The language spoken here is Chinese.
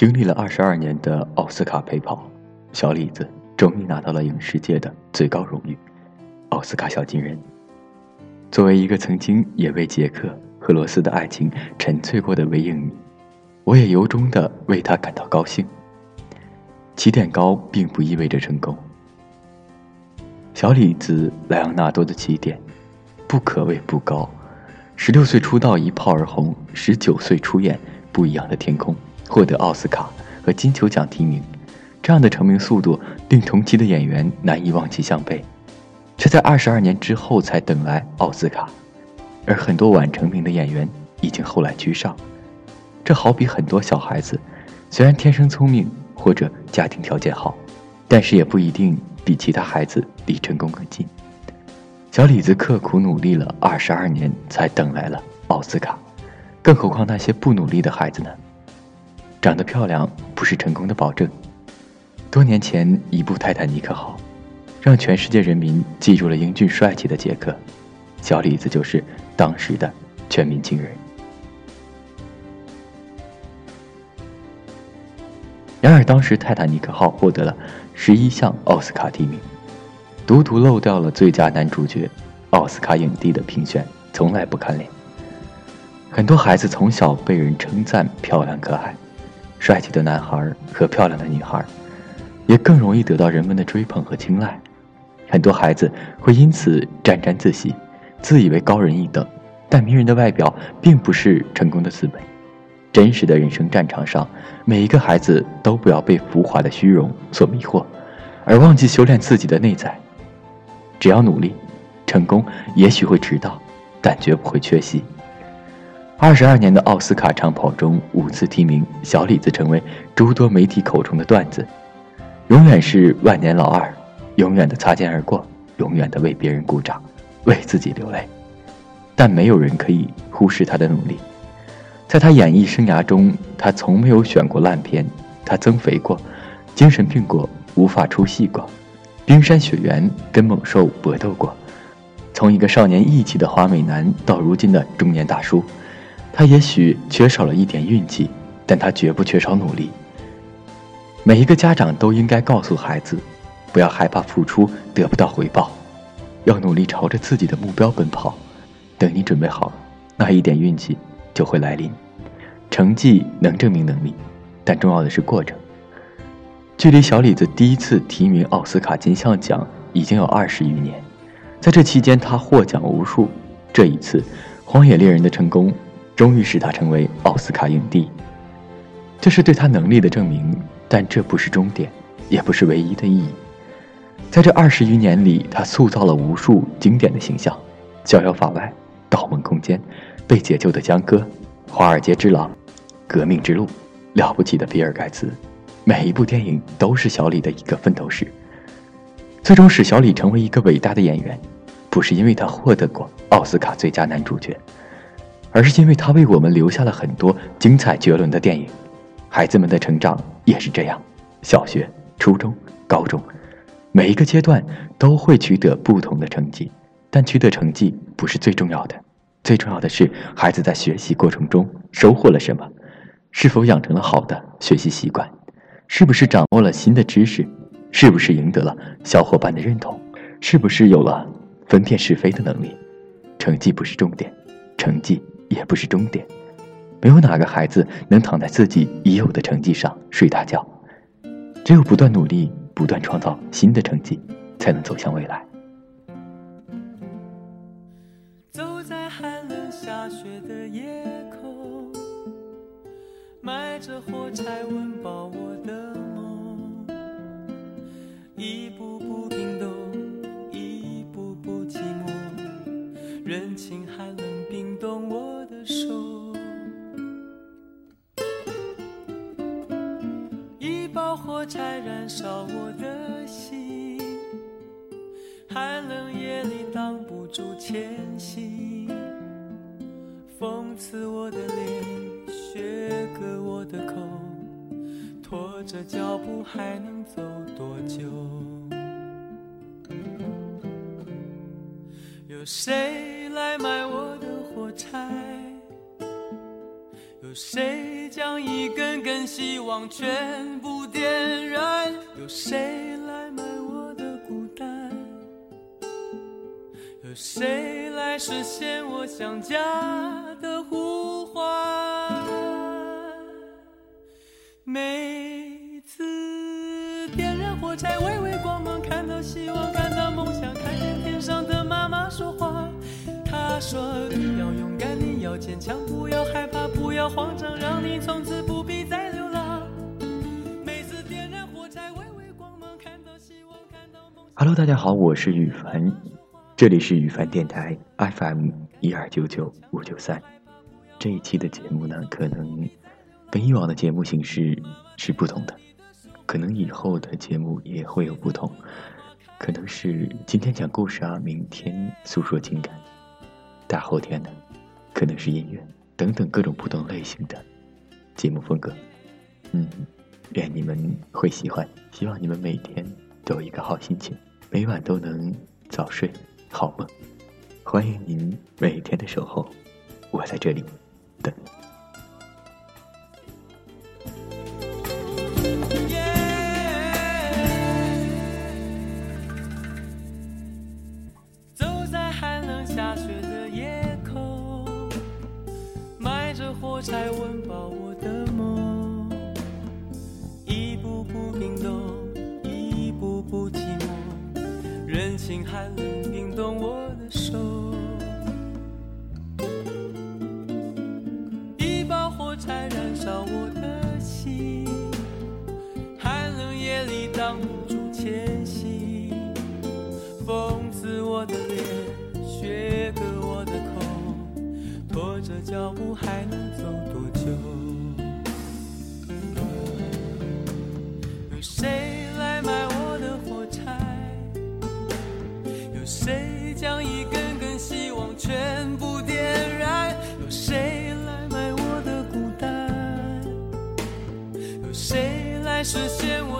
经历了二十二年的奥斯卡陪跑，小李子终于拿到了影视界的最高荣誉——奥斯卡小金人。作为一个曾经也为杰克和罗斯的爱情沉醉过的微影迷，我也由衷的为他感到高兴。起点高并不意味着成功。小李子莱昂纳多的起点，不可谓不高。十六岁出道一炮而红，十九岁出演《不一样的天空》。获得奥斯卡和金球奖提名，这样的成名速度令同期的演员难以望其项背，却在二十二年之后才等来奥斯卡，而很多晚成名的演员已经后来居上。这好比很多小孩子，虽然天生聪明或者家庭条件好，但是也不一定比其他孩子离成功更近。小李子刻苦努力了二十二年，才等来了奥斯卡，更何况那些不努力的孩子呢？长得漂亮不是成功的保证。多年前，一部《泰坦尼克号》让全世界人民记住了英俊帅气的杰克，小李子就是当时的全民情人。然而，当时《泰坦尼克号》获得了十一项奥斯卡提名，独独漏掉了最佳男主角。奥斯卡影帝的评选从来不看脸。很多孩子从小被人称赞漂亮可爱。帅气的男孩和漂亮的女孩，也更容易得到人们的追捧和青睐。很多孩子会因此沾沾自喜，自以为高人一等。但迷人的外表并不是成功的资本。真实的人生战场上，每一个孩子都不要被浮华的虚荣所迷惑，而忘记修炼自己的内在。只要努力，成功也许会迟到，但绝不会缺席。二十二年的奥斯卡长跑中，五次提名，小李子成为诸多媒体口中的段子，永远是万年老二，永远的擦肩而过，永远的为别人鼓掌，为自己流泪。但没有人可以忽视他的努力。在他演艺生涯中，他从没有选过烂片，他增肥过，精神病过，无法出戏过，冰山雪原跟猛兽搏斗过，从一个少年义气的花美男到如今的中年大叔。他也许缺少了一点运气，但他绝不缺少努力。每一个家长都应该告诉孩子，不要害怕付出得不到回报，要努力朝着自己的目标奔跑。等你准备好，那一点运气就会来临。成绩能证明能力，但重要的是过程。距离小李子第一次提名奥斯卡金像奖已经有二十余年，在这期间他获奖无数。这一次，《荒野猎人》的成功。终于使他成为奥斯卡影帝，这是对他能力的证明，但这不是终点，也不是唯一的意义。在这二十余年里，他塑造了无数经典的形象，《逍遥法外》《盗梦空间》《被解救的江歌》《华尔街之狼》《革命之路》《了不起的比尔盖茨》，每一部电影都是小李的一个奋斗史，最终使小李成为一个伟大的演员，不是因为他获得过奥斯卡最佳男主角。而是因为他为我们留下了很多精彩绝伦的电影，孩子们的成长也是这样。小学、初中、高中，每一个阶段都会取得不同的成绩，但取得成绩不是最重要的，最重要的是孩子在学习过程中收获了什么，是否养成了好的学习习惯，是不是掌握了新的知识，是不是赢得了小伙伴的认同，是不是有了分辨是非的能力。成绩不是重点，成绩。也不是终点，没有哪个孩子能躺在自己已有的成绩上睡大觉，只有不断努力，不断创造新的成绩，才能走向未来。走在寒冷下雪的夜空，埋着火柴温饱我的一包火柴燃烧我的心，寒冷夜里挡不住前行。风刺我的脸，雪割我的口，拖着脚步还能走多久？有谁来买我的火柴？有谁将一根根希望全部点燃？有谁来买我的孤单？有谁来实现我想家的呼唤？每次点燃火柴，微微光芒，看到希望，看到梦想，看见天上的妈妈说话。她说：“你要，坚强，不要害怕，不要慌张，让你从此不必再流浪。”每次点燃火柴，微微光芒，看到希望，看到梦想。Hello，大家好，我是羽凡，这里是羽凡电台 FM 一二九九五九三。这一期的节目呢，可能跟以往的节目形式是不同的，可能以后的节目也会有不同，可能是今天讲故事啊，明天诉说情感，大后天呢，可能是音乐等等各种不同类型的节目风格。嗯，愿你们会喜欢，希望你们每天都有一个好心情，每晚都能早睡好梦。欢迎您每天的守候，我在这里等你。火柴温饱我的梦，一步步冰冻，一步步寂寞，人情寒冷冰冻我的手。的脚步还能走多久？有谁来买我的火柴？有谁将一根根希望全部点燃？有谁来买我的孤单？有谁来实现我